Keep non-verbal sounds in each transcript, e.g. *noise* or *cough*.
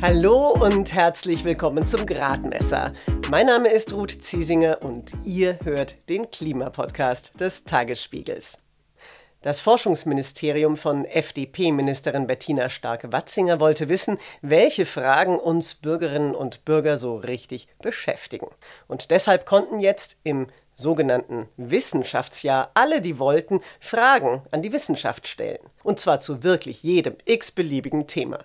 Hallo und herzlich willkommen zum Gradmesser. Mein Name ist Ruth Ziesinger und ihr hört den Klimapodcast des Tagesspiegels. Das Forschungsministerium von FDP-Ministerin Bettina Stark-Watzinger wollte wissen, welche Fragen uns Bürgerinnen und Bürger so richtig beschäftigen. Und deshalb konnten jetzt im sogenannten Wissenschaftsjahr alle, die wollten, Fragen an die Wissenschaft stellen. Und zwar zu wirklich jedem x-beliebigen Thema.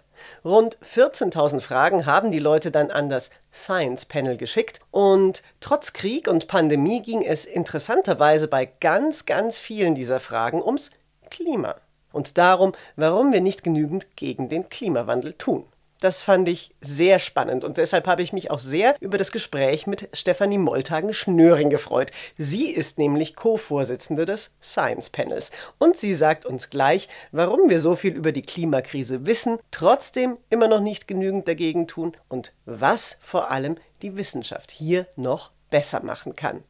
Rund 14.000 Fragen haben die Leute dann an das Science Panel geschickt und trotz Krieg und Pandemie ging es interessanterweise bei ganz, ganz vielen dieser Fragen ums Klima und darum, warum wir nicht genügend gegen den Klimawandel tun. Das fand ich sehr spannend und deshalb habe ich mich auch sehr über das Gespräch mit Stefanie Moltagen-Schnöring gefreut. Sie ist nämlich Co-Vorsitzende des Science Panels und sie sagt uns gleich, warum wir so viel über die Klimakrise wissen, trotzdem immer noch nicht genügend dagegen tun und was vor allem die Wissenschaft hier noch besser machen kann.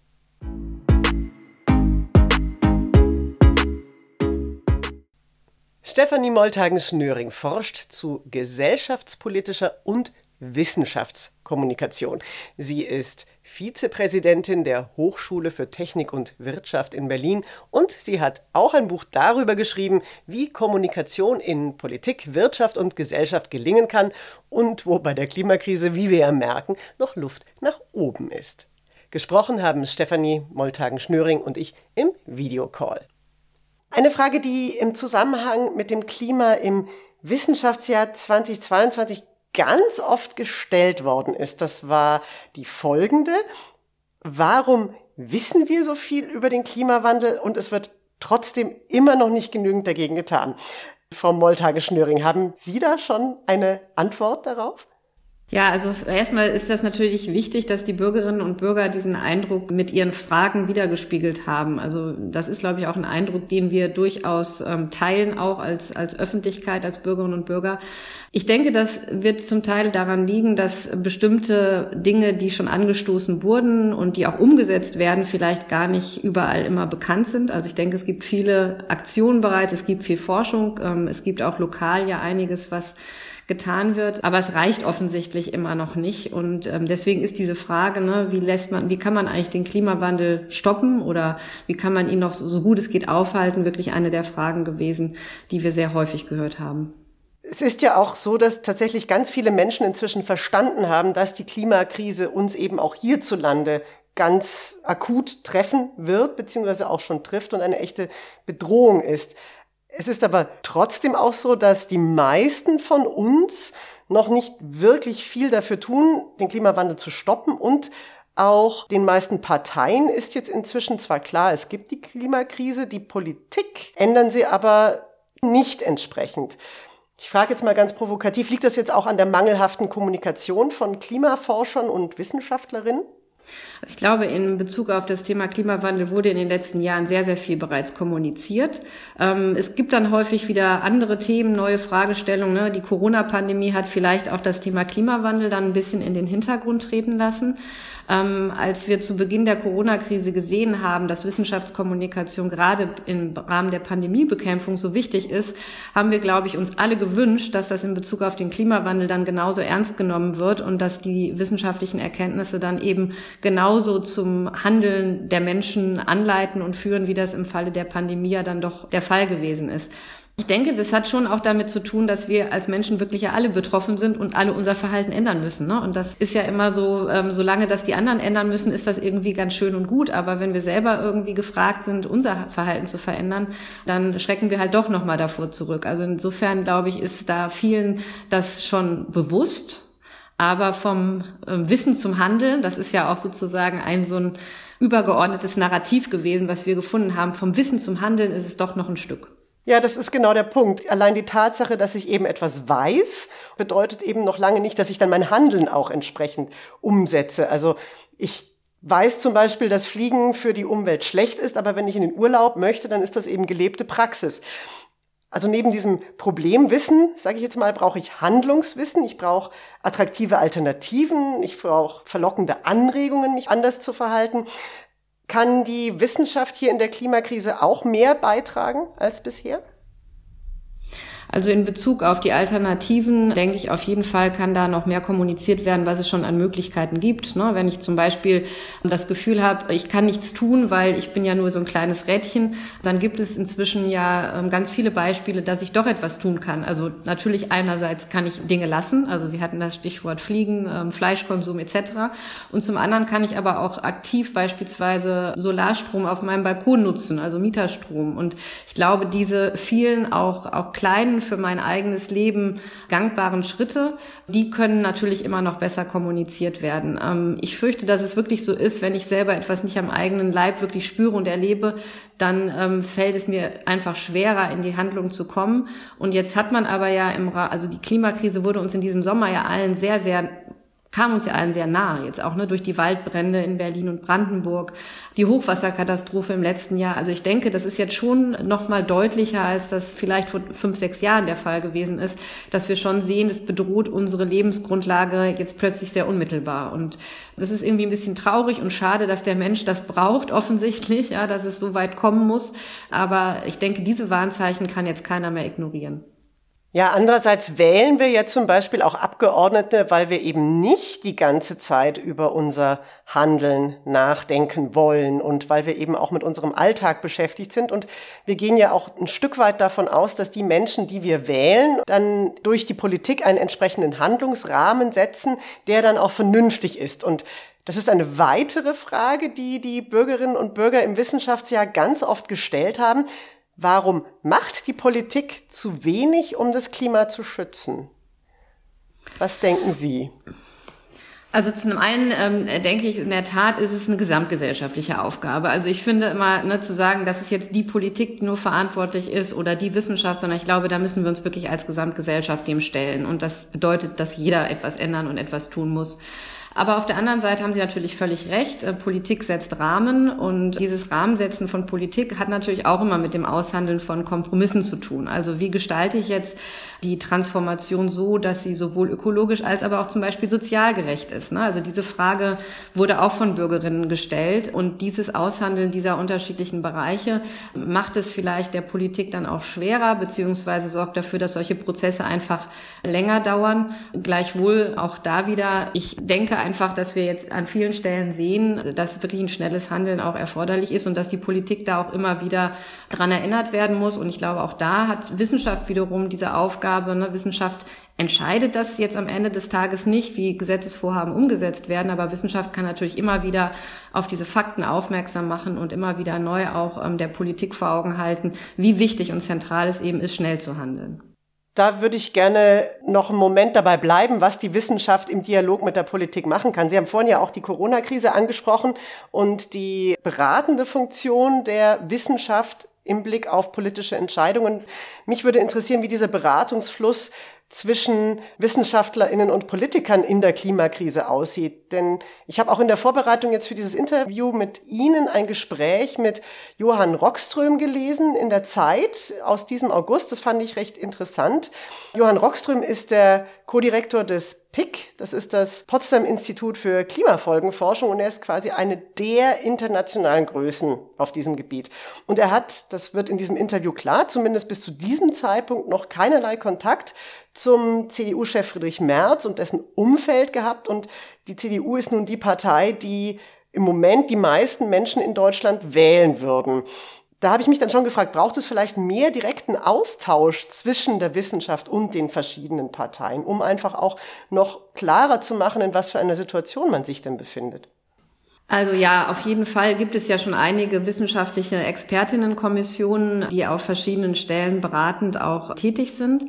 Stefanie Moltagen-Schnöring forscht zu gesellschaftspolitischer und Wissenschaftskommunikation. Sie ist Vizepräsidentin der Hochschule für Technik und Wirtschaft in Berlin und sie hat auch ein Buch darüber geschrieben, wie Kommunikation in Politik, Wirtschaft und Gesellschaft gelingen kann und wo bei der Klimakrise, wie wir ja merken, noch Luft nach oben ist. Gesprochen haben Stefanie Moltagen-Schnöring und ich im Videocall. Eine Frage, die im Zusammenhang mit dem Klima im Wissenschaftsjahr 2022 ganz oft gestellt worden ist, das war die folgende. Warum wissen wir so viel über den Klimawandel und es wird trotzdem immer noch nicht genügend dagegen getan? Frau Moltage-Schnöring, haben Sie da schon eine Antwort darauf? Ja, also erstmal ist das natürlich wichtig, dass die Bürgerinnen und Bürger diesen Eindruck mit ihren Fragen wiedergespiegelt haben. Also das ist, glaube ich, auch ein Eindruck, den wir durchaus ähm, teilen, auch als, als Öffentlichkeit, als Bürgerinnen und Bürger. Ich denke, das wird zum Teil daran liegen, dass bestimmte Dinge, die schon angestoßen wurden und die auch umgesetzt werden, vielleicht gar nicht überall immer bekannt sind. Also ich denke, es gibt viele Aktionen bereits, es gibt viel Forschung, ähm, es gibt auch lokal ja einiges, was getan wird. Aber es reicht offensichtlich immer noch nicht. Und ähm, deswegen ist diese Frage, ne, wie lässt man, wie kann man eigentlich den Klimawandel stoppen oder wie kann man ihn noch so, so gut es geht aufhalten, wirklich eine der Fragen gewesen, die wir sehr häufig gehört haben. Es ist ja auch so, dass tatsächlich ganz viele Menschen inzwischen verstanden haben, dass die Klimakrise uns eben auch hierzulande ganz akut treffen wird, beziehungsweise auch schon trifft und eine echte Bedrohung ist. Es ist aber trotzdem auch so, dass die meisten von uns noch nicht wirklich viel dafür tun, den Klimawandel zu stoppen und auch den meisten Parteien ist jetzt inzwischen zwar klar, es gibt die Klimakrise, die Politik ändern sie aber nicht entsprechend. Ich frage jetzt mal ganz provokativ, liegt das jetzt auch an der mangelhaften Kommunikation von Klimaforschern und Wissenschaftlerinnen? Ich glaube, in Bezug auf das Thema Klimawandel wurde in den letzten Jahren sehr, sehr viel bereits kommuniziert. Ähm, es gibt dann häufig wieder andere Themen, neue Fragestellungen. Ne? Die Corona-Pandemie hat vielleicht auch das Thema Klimawandel dann ein bisschen in den Hintergrund treten lassen. Ähm, als wir zu Beginn der Corona-Krise gesehen haben, dass Wissenschaftskommunikation gerade im Rahmen der Pandemiebekämpfung so wichtig ist, haben wir, glaube ich, uns alle gewünscht, dass das in Bezug auf den Klimawandel dann genauso ernst genommen wird und dass die wissenschaftlichen Erkenntnisse dann eben genauso zum Handeln der Menschen anleiten und führen, wie das im Falle der Pandemie ja dann doch der Fall gewesen ist. Ich denke, das hat schon auch damit zu tun, dass wir als Menschen wirklich ja alle betroffen sind und alle unser Verhalten ändern müssen. Ne? Und das ist ja immer so, ähm, solange das die anderen ändern müssen, ist das irgendwie ganz schön und gut. Aber wenn wir selber irgendwie gefragt sind, unser Verhalten zu verändern, dann schrecken wir halt doch nochmal davor zurück. Also insofern, glaube ich, ist da vielen das schon bewusst. Aber vom ähm, Wissen zum Handeln, das ist ja auch sozusagen ein so ein übergeordnetes Narrativ gewesen, was wir gefunden haben. Vom Wissen zum Handeln ist es doch noch ein Stück. Ja, das ist genau der Punkt. Allein die Tatsache, dass ich eben etwas weiß, bedeutet eben noch lange nicht, dass ich dann mein Handeln auch entsprechend umsetze. Also ich weiß zum Beispiel, dass Fliegen für die Umwelt schlecht ist, aber wenn ich in den Urlaub möchte, dann ist das eben gelebte Praxis. Also neben diesem Problemwissen, sage ich jetzt mal, brauche ich Handlungswissen, ich brauche attraktive Alternativen, ich brauche verlockende Anregungen, mich anders zu verhalten. Kann die Wissenschaft hier in der Klimakrise auch mehr beitragen als bisher? Also in Bezug auf die Alternativen denke ich, auf jeden Fall kann da noch mehr kommuniziert werden, was es schon an Möglichkeiten gibt. Ne? Wenn ich zum Beispiel das Gefühl habe, ich kann nichts tun, weil ich bin ja nur so ein kleines Rädchen, dann gibt es inzwischen ja ähm, ganz viele Beispiele, dass ich doch etwas tun kann. Also natürlich einerseits kann ich Dinge lassen, also Sie hatten das Stichwort Fliegen, ähm, Fleischkonsum etc. Und zum anderen kann ich aber auch aktiv beispielsweise Solarstrom auf meinem Balkon nutzen, also Mieterstrom. Und ich glaube, diese vielen auch, auch kleinen für mein eigenes Leben gangbaren Schritte, die können natürlich immer noch besser kommuniziert werden. Ähm, ich fürchte, dass es wirklich so ist, wenn ich selber etwas nicht am eigenen Leib wirklich spüre und erlebe, dann ähm, fällt es mir einfach schwerer, in die Handlung zu kommen. Und jetzt hat man aber ja im, Ra also die Klimakrise wurde uns in diesem Sommer ja allen sehr, sehr kam uns ja allen sehr nahe, jetzt auch ne, durch die Waldbrände in Berlin und Brandenburg, die Hochwasserkatastrophe im letzten Jahr. Also ich denke, das ist jetzt schon noch mal deutlicher, als das vielleicht vor fünf, sechs Jahren der Fall gewesen ist, dass wir schon sehen, es bedroht unsere Lebensgrundlage jetzt plötzlich sehr unmittelbar. Und das ist irgendwie ein bisschen traurig und schade, dass der Mensch das braucht, offensichtlich, ja, dass es so weit kommen muss. Aber ich denke, diese Warnzeichen kann jetzt keiner mehr ignorieren. Ja, andererseits wählen wir ja zum Beispiel auch Abgeordnete, weil wir eben nicht die ganze Zeit über unser Handeln nachdenken wollen und weil wir eben auch mit unserem Alltag beschäftigt sind. Und wir gehen ja auch ein Stück weit davon aus, dass die Menschen, die wir wählen, dann durch die Politik einen entsprechenden Handlungsrahmen setzen, der dann auch vernünftig ist. Und das ist eine weitere Frage, die die Bürgerinnen und Bürger im Wissenschaftsjahr ganz oft gestellt haben. Warum macht die Politik zu wenig, um das Klima zu schützen? Was denken Sie? Also zum einen ähm, denke ich, in der Tat ist es eine gesamtgesellschaftliche Aufgabe. Also ich finde immer ne, zu sagen, dass es jetzt die Politik nur verantwortlich ist oder die Wissenschaft, sondern ich glaube, da müssen wir uns wirklich als Gesamtgesellschaft dem stellen. Und das bedeutet, dass jeder etwas ändern und etwas tun muss. Aber auf der anderen Seite haben Sie natürlich völlig recht. Äh, Politik setzt Rahmen und dieses Rahmensetzen von Politik hat natürlich auch immer mit dem Aushandeln von Kompromissen zu tun. Also wie gestalte ich jetzt die Transformation so, dass sie sowohl ökologisch als aber auch zum Beispiel sozial gerecht ist. Ne? Also diese Frage wurde auch von Bürgerinnen gestellt und dieses Aushandeln dieser unterschiedlichen Bereiche macht es vielleicht der Politik dann auch schwerer, beziehungsweise sorgt dafür, dass solche Prozesse einfach länger dauern. Gleichwohl auch da wieder, ich denke einfach, dass wir jetzt an vielen Stellen sehen, dass wirklich ein schnelles Handeln auch erforderlich ist und dass die Politik da auch immer wieder dran erinnert werden muss. Und ich glaube, auch da hat Wissenschaft wiederum diese Aufgabe. Ne? Wissenschaft entscheidet das jetzt am Ende des Tages nicht, wie Gesetzesvorhaben umgesetzt werden, aber Wissenschaft kann natürlich immer wieder auf diese Fakten aufmerksam machen und immer wieder neu auch ähm, der Politik vor Augen halten, wie wichtig und zentral es eben ist, schnell zu handeln. Da würde ich gerne noch einen Moment dabei bleiben, was die Wissenschaft im Dialog mit der Politik machen kann. Sie haben vorhin ja auch die Corona-Krise angesprochen und die beratende Funktion der Wissenschaft im Blick auf politische Entscheidungen. Mich würde interessieren, wie dieser Beratungsfluss zwischen Wissenschaftlerinnen und Politikern in der Klimakrise aussieht. Denn ich habe auch in der Vorbereitung jetzt für dieses Interview mit Ihnen ein Gespräch mit Johann Rockström gelesen in der Zeit aus diesem August. Das fand ich recht interessant. Johann Rockström ist der Co-Direktor des PIC, das ist das Potsdam Institut für Klimafolgenforschung und er ist quasi eine der internationalen Größen auf diesem Gebiet. Und er hat, das wird in diesem Interview klar, zumindest bis zu diesem Zeitpunkt noch keinerlei Kontakt zum CDU-Chef Friedrich Merz und dessen Umfeld gehabt. Und die CDU ist nun die Partei, die im Moment die meisten Menschen in Deutschland wählen würden. Da habe ich mich dann schon gefragt, braucht es vielleicht mehr direkten Austausch zwischen der Wissenschaft und den verschiedenen Parteien, um einfach auch noch klarer zu machen, in was für einer Situation man sich denn befindet? Also ja, auf jeden Fall gibt es ja schon einige wissenschaftliche Expertinnenkommissionen, die auf verschiedenen Stellen beratend auch tätig sind.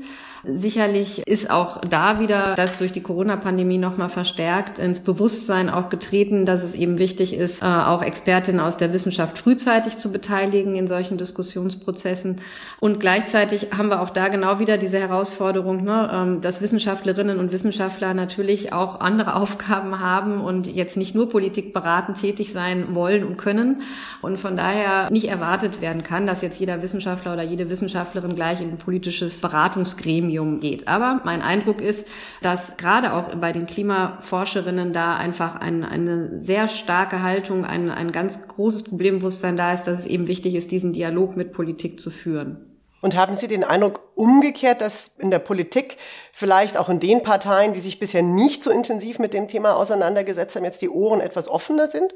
Sicherlich ist auch da wieder das durch die Corona-Pandemie nochmal verstärkt ins Bewusstsein auch getreten, dass es eben wichtig ist, äh, auch Expertinnen aus der Wissenschaft frühzeitig zu beteiligen in solchen Diskussionsprozessen. Und gleichzeitig haben wir auch da genau wieder diese Herausforderung, ne, ähm, dass Wissenschaftlerinnen und Wissenschaftler natürlich auch andere *laughs* Aufgaben haben und jetzt nicht nur Politik beraten tätig sein wollen und können. Und von daher nicht erwartet werden kann, dass jetzt jeder Wissenschaftler oder jede Wissenschaftlerin gleich in ein politisches Beratungsgremium Gremium geht. Aber mein Eindruck ist, dass gerade auch bei den Klimaforscherinnen da einfach ein, eine sehr starke Haltung, ein, ein ganz großes Problembewusstsein da ist, dass es eben wichtig ist, diesen Dialog mit Politik zu führen. Und haben Sie den Eindruck umgekehrt, dass in der Politik, vielleicht auch in den Parteien, die sich bisher nicht so intensiv mit dem Thema auseinandergesetzt haben, jetzt die Ohren etwas offener sind?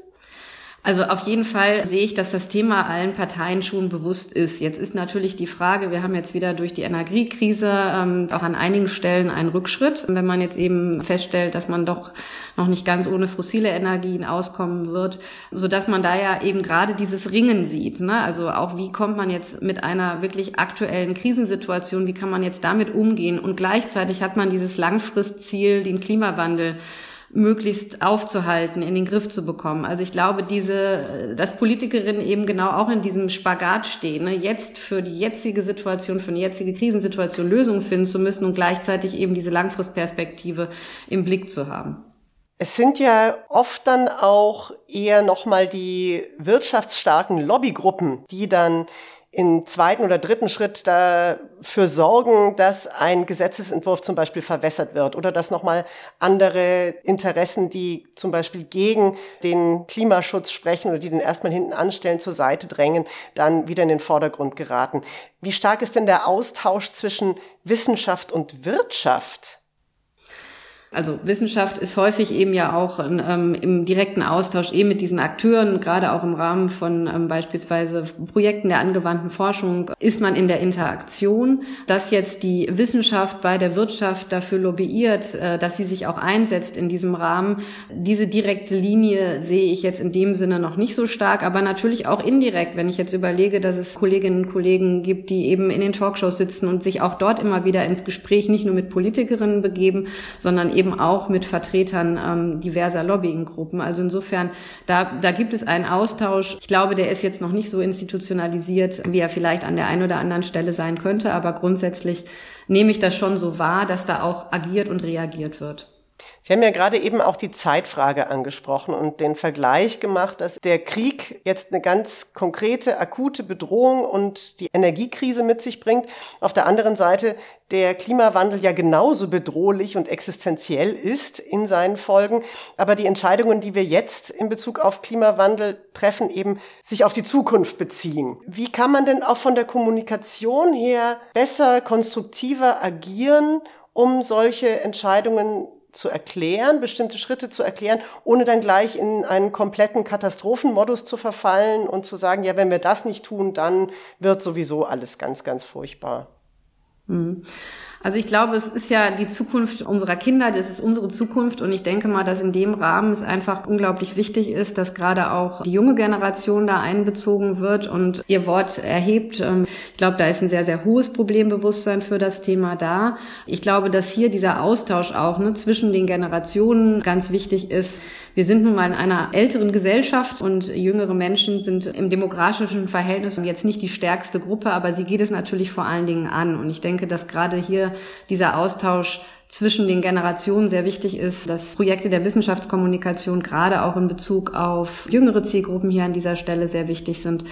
Also auf jeden Fall sehe ich, dass das Thema allen Parteien schon bewusst ist. Jetzt ist natürlich die Frage, wir haben jetzt wieder durch die Energiekrise ähm, auch an einigen Stellen einen Rückschritt. Wenn man jetzt eben feststellt, dass man doch noch nicht ganz ohne fossile Energien auskommen wird, so dass man da ja eben gerade dieses Ringen sieht. Ne? Also auch wie kommt man jetzt mit einer wirklich aktuellen Krisensituation, wie kann man jetzt damit umgehen? Und gleichzeitig hat man dieses Langfristziel, den Klimawandel möglichst aufzuhalten, in den Griff zu bekommen. Also ich glaube, diese, dass Politikerinnen eben genau auch in diesem Spagat stehen, ne? jetzt für die jetzige Situation, für eine jetzige Krisensituation Lösungen finden zu müssen und gleichzeitig eben diese Langfristperspektive im Blick zu haben. Es sind ja oft dann auch eher nochmal die wirtschaftsstarken Lobbygruppen, die dann im zweiten oder dritten Schritt dafür sorgen, dass ein Gesetzesentwurf zum Beispiel verwässert wird oder dass nochmal andere Interessen, die zum Beispiel gegen den Klimaschutz sprechen oder die den erstmal hinten anstellen, zur Seite drängen, dann wieder in den Vordergrund geraten. Wie stark ist denn der Austausch zwischen Wissenschaft und Wirtschaft? Also Wissenschaft ist häufig eben ja auch ähm, im direkten Austausch eben mit diesen Akteuren, gerade auch im Rahmen von ähm, beispielsweise Projekten der angewandten Forschung, ist man in der Interaktion. Dass jetzt die Wissenschaft bei der Wirtschaft dafür lobbyiert, äh, dass sie sich auch einsetzt in diesem Rahmen, diese direkte Linie sehe ich jetzt in dem Sinne noch nicht so stark, aber natürlich auch indirekt, wenn ich jetzt überlege, dass es Kolleginnen und Kollegen gibt, die eben in den Talkshows sitzen und sich auch dort immer wieder ins Gespräch nicht nur mit Politikerinnen begeben, sondern eben auch mit Vertretern ähm, diverser Lobbyinggruppen. Also insofern, da, da gibt es einen Austausch. Ich glaube, der ist jetzt noch nicht so institutionalisiert, wie er vielleicht an der einen oder anderen Stelle sein könnte, aber grundsätzlich nehme ich das schon so wahr, dass da auch agiert und reagiert wird. Sie haben ja gerade eben auch die Zeitfrage angesprochen und den Vergleich gemacht, dass der Krieg jetzt eine ganz konkrete, akute Bedrohung und die Energiekrise mit sich bringt. Auf der anderen Seite der Klimawandel ja genauso bedrohlich und existenziell ist in seinen Folgen, aber die Entscheidungen, die wir jetzt in Bezug auf Klimawandel treffen, eben sich auf die Zukunft beziehen. Wie kann man denn auch von der Kommunikation her besser, konstruktiver agieren, um solche Entscheidungen zu erklären, bestimmte Schritte zu erklären, ohne dann gleich in einen kompletten Katastrophenmodus zu verfallen und zu sagen, ja, wenn wir das nicht tun, dann wird sowieso alles ganz, ganz furchtbar. Also ich glaube, es ist ja die Zukunft unserer Kinder, das ist unsere Zukunft und ich denke mal, dass in dem Rahmen es einfach unglaublich wichtig ist, dass gerade auch die junge Generation da einbezogen wird und ihr Wort erhebt. Ähm, ich glaube, da ist ein sehr, sehr hohes Problembewusstsein für das Thema da. Ich glaube, dass hier dieser Austausch auch ne, zwischen den Generationen ganz wichtig ist. Wir sind nun mal in einer älteren Gesellschaft und jüngere Menschen sind im demografischen Verhältnis jetzt nicht die stärkste Gruppe, aber sie geht es natürlich vor allen Dingen an. Und ich denke, dass gerade hier dieser Austausch zwischen den Generationen sehr wichtig ist, dass Projekte der Wissenschaftskommunikation gerade auch in Bezug auf jüngere Zielgruppen hier an dieser Stelle sehr wichtig sind,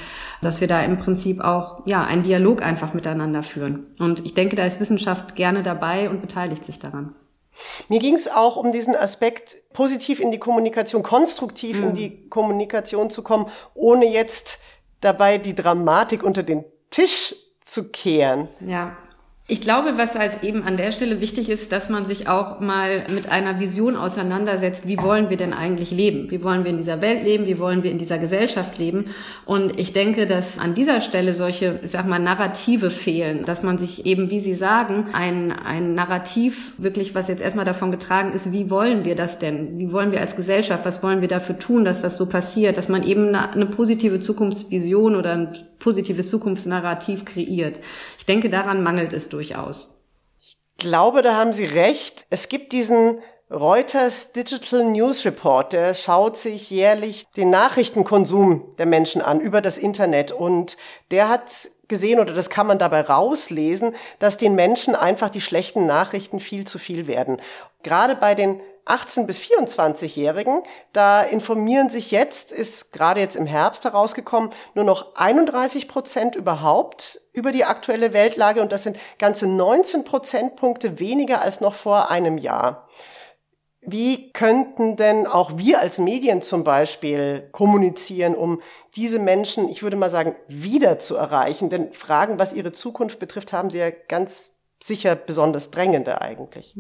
dass wir da im Prinzip auch ja einen Dialog einfach miteinander führen. Und ich denke, da ist Wissenschaft gerne dabei und beteiligt sich daran. Mir ging es auch um diesen Aspekt, positiv in die Kommunikation, konstruktiv mhm. in die Kommunikation zu kommen, ohne jetzt dabei die Dramatik unter den Tisch zu kehren. Ja. Ich glaube, was halt eben an der Stelle wichtig ist, dass man sich auch mal mit einer Vision auseinandersetzt, wie wollen wir denn eigentlich leben? Wie wollen wir in dieser Welt leben? Wie wollen wir in dieser Gesellschaft leben? Und ich denke, dass an dieser Stelle solche, ich sag mal, Narrative fehlen, dass man sich eben, wie Sie sagen, ein, ein Narrativ wirklich, was jetzt erstmal davon getragen ist, wie wollen wir das denn? Wie wollen wir als Gesellschaft, was wollen wir dafür tun, dass das so passiert? Dass man eben eine, eine positive Zukunftsvision oder ein positives Zukunftsnarrativ kreiert. Ich denke, daran mangelt es durchaus. Ich glaube, da haben Sie recht. Es gibt diesen Reuters Digital News Report, der schaut sich jährlich den Nachrichtenkonsum der Menschen an über das Internet und der hat gesehen oder das kann man dabei rauslesen, dass den Menschen einfach die schlechten Nachrichten viel zu viel werden. Gerade bei den 18 bis 24-Jährigen, da informieren sich jetzt, ist gerade jetzt im Herbst herausgekommen, nur noch 31 Prozent überhaupt über die aktuelle Weltlage und das sind ganze 19 Prozentpunkte weniger als noch vor einem Jahr. Wie könnten denn auch wir als Medien zum Beispiel kommunizieren, um diese Menschen, ich würde mal sagen, wieder zu erreichen? Denn Fragen, was ihre Zukunft betrifft, haben sie ja ganz sicher besonders drängende eigentlich.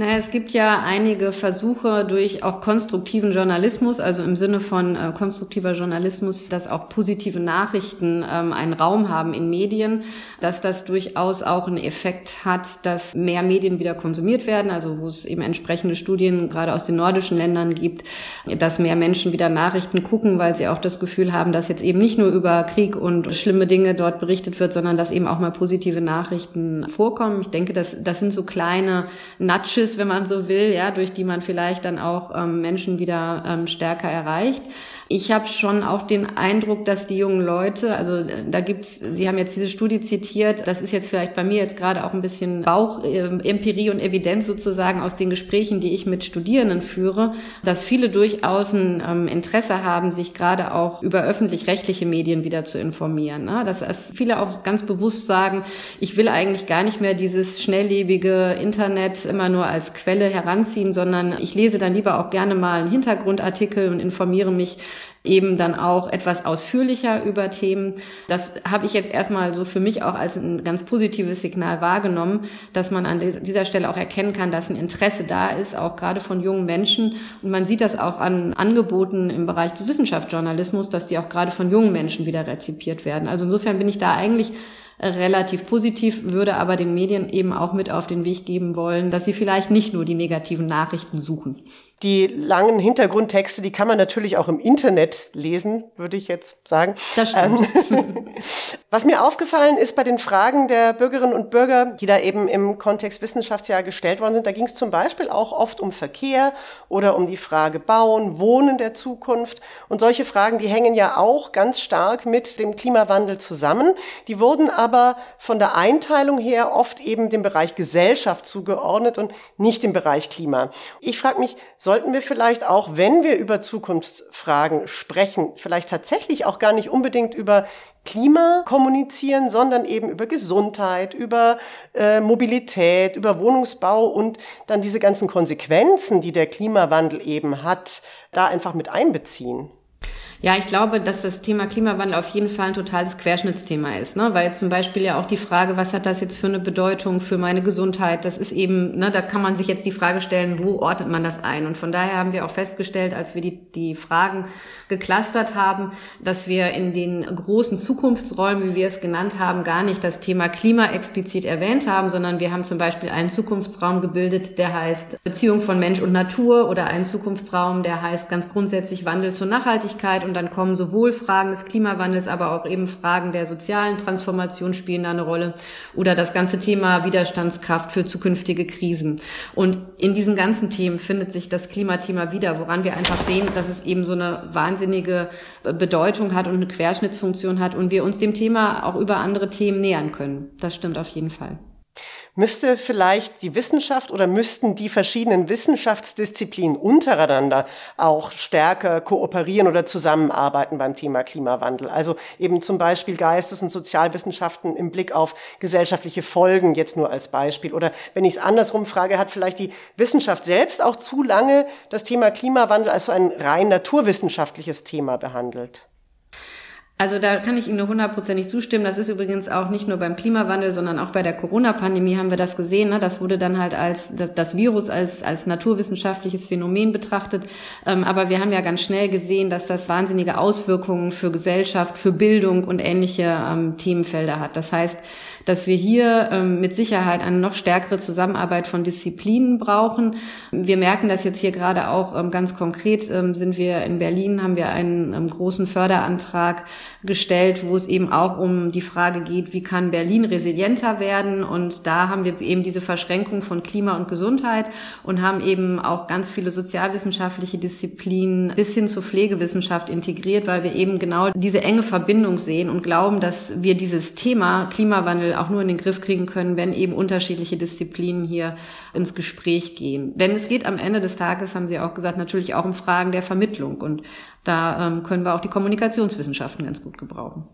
Naja, es gibt ja einige Versuche durch auch konstruktiven Journalismus, also im Sinne von äh, konstruktiver Journalismus, dass auch positive Nachrichten ähm, einen Raum haben in Medien, dass das durchaus auch einen Effekt hat, dass mehr Medien wieder konsumiert werden, also wo es eben entsprechende Studien gerade aus den nordischen Ländern gibt, dass mehr Menschen wieder Nachrichten gucken, weil sie auch das Gefühl haben, dass jetzt eben nicht nur über Krieg und schlimme Dinge dort berichtet wird, sondern dass eben auch mal positive Nachrichten vorkommen. Ich denke, das, das sind so kleine Nudges, ist, wenn man so will, ja, durch die man vielleicht dann auch ähm, Menschen wieder ähm, stärker erreicht. Ich habe schon auch den Eindruck, dass die jungen Leute, also äh, da gibt's, Sie haben jetzt diese Studie zitiert, das ist jetzt vielleicht bei mir jetzt gerade auch ein bisschen Bauchempirie ähm, und Evidenz sozusagen aus den Gesprächen, die ich mit Studierenden führe, dass viele durchaus ein ähm, Interesse haben, sich gerade auch über öffentlich-rechtliche Medien wieder zu informieren. Ne? Dass, dass viele auch ganz bewusst sagen, ich will eigentlich gar nicht mehr dieses schnelllebige Internet immer nur als Quelle heranziehen, sondern ich lese dann lieber auch gerne mal einen Hintergrundartikel und informiere mich eben dann auch etwas ausführlicher über Themen. Das habe ich jetzt erstmal so für mich auch als ein ganz positives Signal wahrgenommen, dass man an dieser Stelle auch erkennen kann, dass ein Interesse da ist, auch gerade von jungen Menschen. Und man sieht das auch an Angeboten im Bereich Wissenschaftsjournalismus, dass die auch gerade von jungen Menschen wieder rezipiert werden. Also insofern bin ich da eigentlich relativ positiv, würde aber den Medien eben auch mit auf den Weg geben wollen, dass sie vielleicht nicht nur die negativen Nachrichten suchen. Die langen Hintergrundtexte, die kann man natürlich auch im Internet lesen, würde ich jetzt sagen. Das stimmt. Ähm, *laughs* was mir aufgefallen ist bei den Fragen der Bürgerinnen und Bürger, die da eben im Kontext Wissenschaftsjahr gestellt worden sind, da ging es zum Beispiel auch oft um Verkehr oder um die Frage Bauen, Wohnen der Zukunft. Und solche Fragen, die hängen ja auch ganz stark mit dem Klimawandel zusammen. Die wurden aber von der Einteilung her oft eben dem Bereich Gesellschaft zugeordnet und nicht dem Bereich Klima. Ich frage mich, sollten wir vielleicht auch, wenn wir über Zukunftsfragen sprechen, vielleicht tatsächlich auch gar nicht unbedingt über Klima kommunizieren, sondern eben über Gesundheit, über äh, Mobilität, über Wohnungsbau und dann diese ganzen Konsequenzen, die der Klimawandel eben hat, da einfach mit einbeziehen. Ja, ich glaube, dass das Thema Klimawandel auf jeden Fall ein totales Querschnittsthema ist, ne? weil zum Beispiel ja auch die Frage, was hat das jetzt für eine Bedeutung für meine Gesundheit, das ist eben, ne, da kann man sich jetzt die Frage stellen, wo ordnet man das ein? Und von daher haben wir auch festgestellt, als wir die, die Fragen geklustert haben, dass wir in den großen Zukunftsräumen, wie wir es genannt haben, gar nicht das Thema Klima explizit erwähnt haben, sondern wir haben zum Beispiel einen Zukunftsraum gebildet, der heißt Beziehung von Mensch und Natur oder einen Zukunftsraum, der heißt ganz grundsätzlich Wandel zur Nachhaltigkeit und dann kommen sowohl Fragen des Klimawandels, aber auch eben Fragen der sozialen Transformation spielen da eine Rolle oder das ganze Thema Widerstandskraft für zukünftige Krisen. Und in diesen ganzen Themen findet sich das Klimathema wieder, woran wir einfach sehen, dass es eben so eine wahnsinnige Bedeutung hat und eine Querschnittsfunktion hat und wir uns dem Thema auch über andere Themen nähern können. Das stimmt auf jeden Fall. Müsste vielleicht die Wissenschaft oder müssten die verschiedenen Wissenschaftsdisziplinen untereinander auch stärker kooperieren oder zusammenarbeiten beim Thema Klimawandel? Also eben zum Beispiel Geistes- und Sozialwissenschaften im Blick auf gesellschaftliche Folgen jetzt nur als Beispiel. Oder wenn ich es andersrum frage, hat vielleicht die Wissenschaft selbst auch zu lange das Thema Klimawandel als so ein rein naturwissenschaftliches Thema behandelt? Also da kann ich Ihnen nur hundertprozentig zustimmen. Das ist übrigens auch nicht nur beim Klimawandel, sondern auch bei der Corona-Pandemie haben wir das gesehen. Ne? Das wurde dann halt als das, Virus als, als naturwissenschaftliches Phänomen betrachtet. Ähm, aber wir haben ja ganz schnell gesehen, dass das wahnsinnige Auswirkungen für Gesellschaft, für Bildung und ähnliche ähm, Themenfelder hat. Das heißt, dass wir hier ähm, mit Sicherheit eine noch stärkere Zusammenarbeit von Disziplinen brauchen. Wir merken das jetzt hier gerade auch ähm, ganz konkret. Ähm, sind wir in Berlin, haben wir einen ähm, großen Förderantrag gestellt, wo es eben auch um die Frage geht, wie kann Berlin resilienter werden? Und da haben wir eben diese Verschränkung von Klima und Gesundheit und haben eben auch ganz viele sozialwissenschaftliche Disziplinen bis hin zur Pflegewissenschaft integriert, weil wir eben genau diese enge Verbindung sehen und glauben, dass wir dieses Thema Klimawandel auch nur in den Griff kriegen können, wenn eben unterschiedliche Disziplinen hier ins Gespräch gehen. Denn es geht am Ende des Tages, haben Sie auch gesagt, natürlich auch um Fragen der Vermittlung. Und da ähm, können wir auch die Kommunikationswissenschaften ganz gut gebrauchen.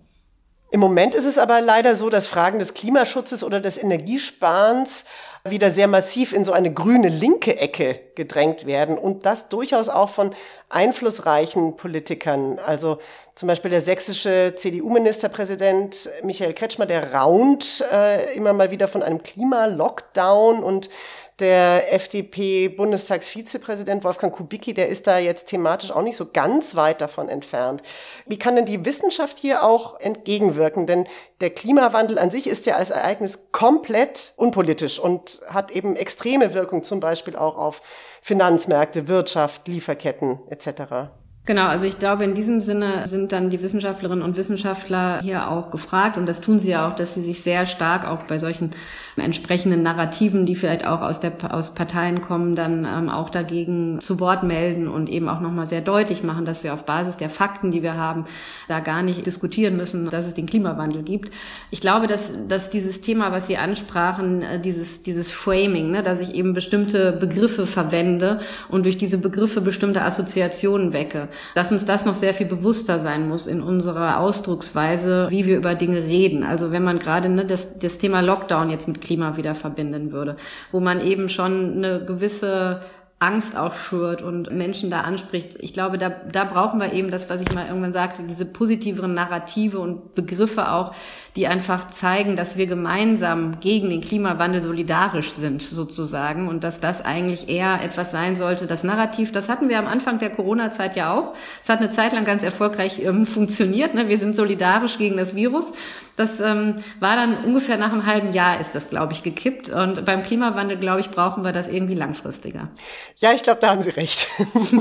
Im Moment ist es aber leider so, dass Fragen des Klimaschutzes oder des Energiesparens wieder sehr massiv in so eine grüne linke Ecke gedrängt werden und das durchaus auch von einflussreichen Politikern. Also zum Beispiel der sächsische CDU-Ministerpräsident Michael Kretschmer, der raunt äh, immer mal wieder von einem Klimalockdown und der FDP-Bundestagsvizepräsident Wolfgang Kubicki, der ist da jetzt thematisch auch nicht so ganz weit davon entfernt. Wie kann denn die Wissenschaft hier auch entgegenwirken? Denn der Klimawandel an sich ist ja als Ereignis komplett unpolitisch und hat eben extreme Wirkung, zum Beispiel auch auf Finanzmärkte, Wirtschaft, Lieferketten etc. Genau, also ich glaube, in diesem Sinne sind dann die Wissenschaftlerinnen und Wissenschaftler hier auch gefragt und das tun sie ja auch, dass sie sich sehr stark auch bei solchen entsprechenden Narrativen, die vielleicht auch aus, der, aus Parteien kommen, dann ähm, auch dagegen zu Wort melden und eben auch nochmal sehr deutlich machen, dass wir auf Basis der Fakten, die wir haben, da gar nicht diskutieren müssen, dass es den Klimawandel gibt. Ich glaube, dass, dass dieses Thema, was Sie ansprachen, äh, dieses, dieses Framing, ne, dass ich eben bestimmte Begriffe verwende und durch diese Begriffe bestimmte Assoziationen wecke, dass uns das noch sehr viel bewusster sein muss in unserer Ausdrucksweise, wie wir über Dinge reden. Also wenn man gerade ne, das, das Thema Lockdown jetzt mit Klima wieder verbinden würde, wo man eben schon eine gewisse Angst auch schürt und Menschen da anspricht. Ich glaube, da, da brauchen wir eben das, was ich mal irgendwann sagte, diese positiveren Narrative und Begriffe auch, die einfach zeigen, dass wir gemeinsam gegen den Klimawandel solidarisch sind, sozusagen, und dass das eigentlich eher etwas sein sollte. Das Narrativ, das hatten wir am Anfang der Corona-Zeit ja auch. Es hat eine Zeit lang ganz erfolgreich ähm, funktioniert. Ne? Wir sind solidarisch gegen das Virus. Das ähm, war dann ungefähr nach einem halben Jahr ist das, glaube ich, gekippt. Und beim Klimawandel, glaube ich, brauchen wir das irgendwie langfristiger. Ja, ich glaube, da haben Sie recht.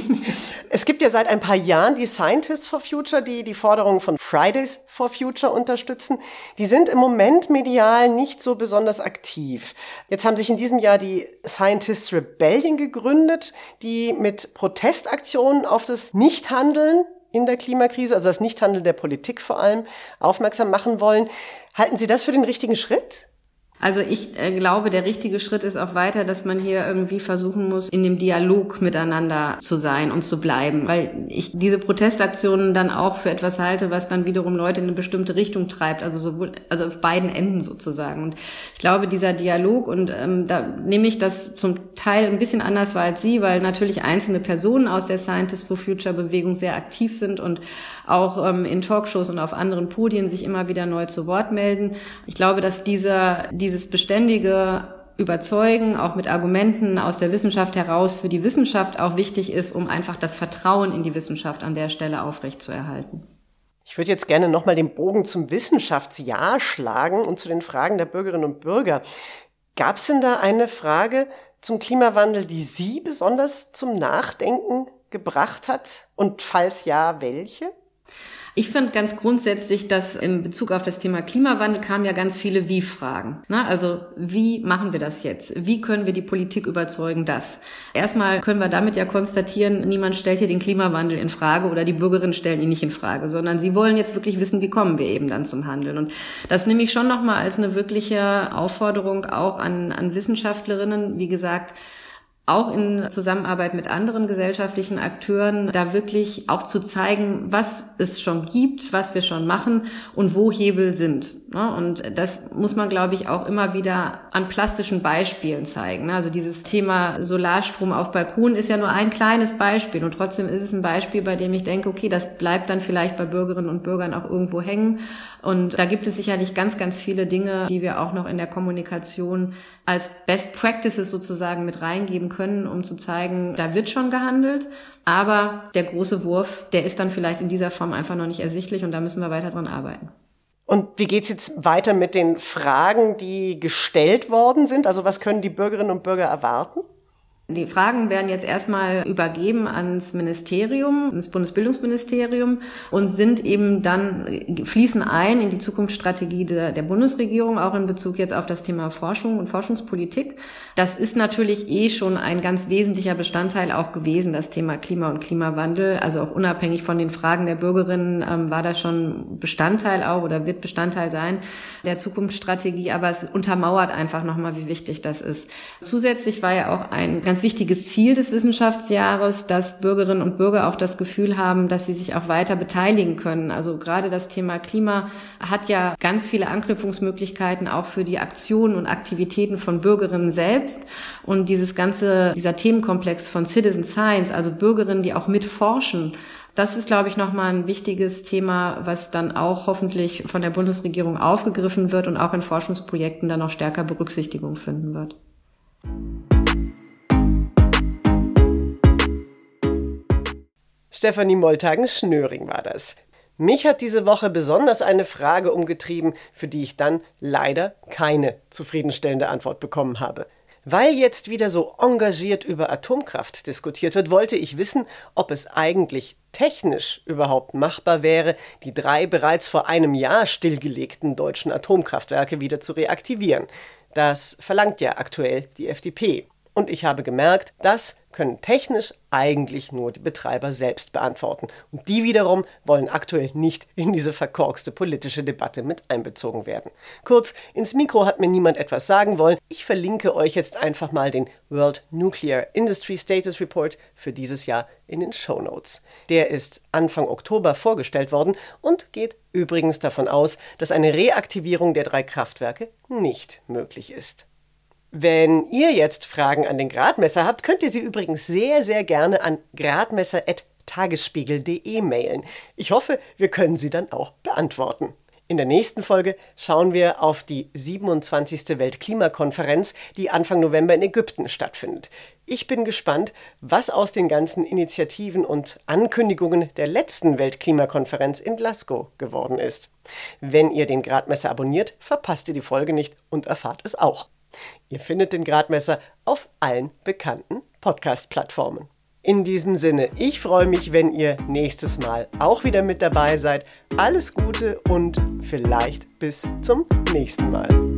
*laughs* es gibt ja seit ein paar Jahren die Scientists for Future, die die Forderungen von Fridays for Future unterstützen. Die sind im Moment medial nicht so besonders aktiv. Jetzt haben sich in diesem Jahr die Scientists Rebellion gegründet, die mit Protestaktionen auf das Nichthandeln in der Klimakrise, also das Nichthandeln der Politik vor allem, aufmerksam machen wollen. Halten Sie das für den richtigen Schritt? Also ich äh, glaube, der richtige Schritt ist auch weiter, dass man hier irgendwie versuchen muss, in dem Dialog miteinander zu sein und zu bleiben, weil ich diese Protestaktionen dann auch für etwas halte, was dann wiederum Leute in eine bestimmte Richtung treibt, also sowohl, also auf beiden Enden sozusagen. Und ich glaube, dieser Dialog und ähm, da nehme ich das zum Teil ein bisschen anders wahr als Sie, weil natürlich einzelne Personen aus der Scientists for Future Bewegung sehr aktiv sind und auch ähm, in Talkshows und auf anderen Podien sich immer wieder neu zu Wort melden. Ich glaube, dass dieser, dieses beständige Überzeugen, auch mit Argumenten aus der Wissenschaft heraus für die Wissenschaft auch wichtig ist, um einfach das Vertrauen in die Wissenschaft an der Stelle aufrechtzuerhalten. Ich würde jetzt gerne nochmal den Bogen zum Wissenschaftsjahr schlagen und zu den Fragen der Bürgerinnen und Bürger. Gab es denn da eine Frage zum Klimawandel, die Sie besonders zum Nachdenken gebracht hat? Und falls ja, welche? Ich finde ganz grundsätzlich, dass in Bezug auf das Thema Klimawandel kamen ja ganz viele Wie-Fragen. Ne? Also wie machen wir das jetzt? Wie können wir die Politik überzeugen, dass? Erstmal können wir damit ja konstatieren, niemand stellt hier den Klimawandel in Frage oder die Bürgerinnen stellen ihn nicht in Frage, sondern sie wollen jetzt wirklich wissen, wie kommen wir eben dann zum Handeln. Und das nehme ich schon nochmal als eine wirkliche Aufforderung auch an, an Wissenschaftlerinnen. Wie gesagt, auch in Zusammenarbeit mit anderen gesellschaftlichen Akteuren, da wirklich auch zu zeigen, was es schon gibt, was wir schon machen und wo Hebel sind. Ne? Und das muss man, glaube ich, auch immer wieder an plastischen Beispielen zeigen. Also dieses Thema Solarstrom auf Balkon ist ja nur ein kleines Beispiel und trotzdem ist es ein Beispiel, bei dem ich denke, okay, das bleibt dann vielleicht bei Bürgerinnen und Bürgern auch irgendwo hängen. Und da gibt es sicherlich ganz, ganz viele Dinge, die wir auch noch in der Kommunikation als Best Practices sozusagen mit reingeben können, um zu zeigen, da wird schon gehandelt. Aber der große Wurf, der ist dann vielleicht in dieser Form einfach noch nicht ersichtlich und da müssen wir weiter dran arbeiten. Und wie geht's jetzt weiter mit den Fragen, die gestellt worden sind? Also was können die Bürgerinnen und Bürger erwarten? Die Fragen werden jetzt erstmal übergeben ans Ministerium, ins Bundesbildungsministerium und sind eben dann, fließen ein in die Zukunftsstrategie der, der, Bundesregierung, auch in Bezug jetzt auf das Thema Forschung und Forschungspolitik. Das ist natürlich eh schon ein ganz wesentlicher Bestandteil auch gewesen, das Thema Klima und Klimawandel. Also auch unabhängig von den Fragen der Bürgerinnen ähm, war das schon Bestandteil auch oder wird Bestandteil sein der Zukunftsstrategie. Aber es untermauert einfach nochmal, wie wichtig das ist. Zusätzlich war ja auch ein ganz wichtiges Ziel des Wissenschaftsjahres, dass Bürgerinnen und Bürger auch das Gefühl haben, dass sie sich auch weiter beteiligen können. Also gerade das Thema Klima hat ja ganz viele Anknüpfungsmöglichkeiten auch für die Aktionen und Aktivitäten von Bürgerinnen selbst. Und dieses ganze, dieser Themenkomplex von Citizen Science, also Bürgerinnen, die auch mitforschen, das ist, glaube ich, nochmal ein wichtiges Thema, was dann auch hoffentlich von der Bundesregierung aufgegriffen wird und auch in Forschungsprojekten dann noch stärker Berücksichtigung finden wird. Stefanie Moltagen-Schnöring war das. Mich hat diese Woche besonders eine Frage umgetrieben, für die ich dann leider keine zufriedenstellende Antwort bekommen habe. Weil jetzt wieder so engagiert über Atomkraft diskutiert wird, wollte ich wissen, ob es eigentlich technisch überhaupt machbar wäre, die drei bereits vor einem Jahr stillgelegten deutschen Atomkraftwerke wieder zu reaktivieren. Das verlangt ja aktuell die FDP. Und ich habe gemerkt, das können technisch eigentlich nur die Betreiber selbst beantworten. Und die wiederum wollen aktuell nicht in diese verkorkste politische Debatte mit einbezogen werden. Kurz, ins Mikro hat mir niemand etwas sagen wollen. Ich verlinke euch jetzt einfach mal den World Nuclear Industry Status Report für dieses Jahr in den Show Notes. Der ist Anfang Oktober vorgestellt worden und geht übrigens davon aus, dass eine Reaktivierung der drei Kraftwerke nicht möglich ist. Wenn ihr jetzt Fragen an den Gradmesser habt, könnt ihr sie übrigens sehr, sehr gerne an gradmesser.tagesspiegel.de mailen. Ich hoffe, wir können sie dann auch beantworten. In der nächsten Folge schauen wir auf die 27. Weltklimakonferenz, die Anfang November in Ägypten stattfindet. Ich bin gespannt, was aus den ganzen Initiativen und Ankündigungen der letzten Weltklimakonferenz in Glasgow geworden ist. Wenn ihr den Gradmesser abonniert, verpasst ihr die Folge nicht und erfahrt es auch. Ihr findet den Gradmesser auf allen bekannten Podcast-Plattformen. In diesem Sinne, ich freue mich, wenn ihr nächstes Mal auch wieder mit dabei seid. Alles Gute und vielleicht bis zum nächsten Mal.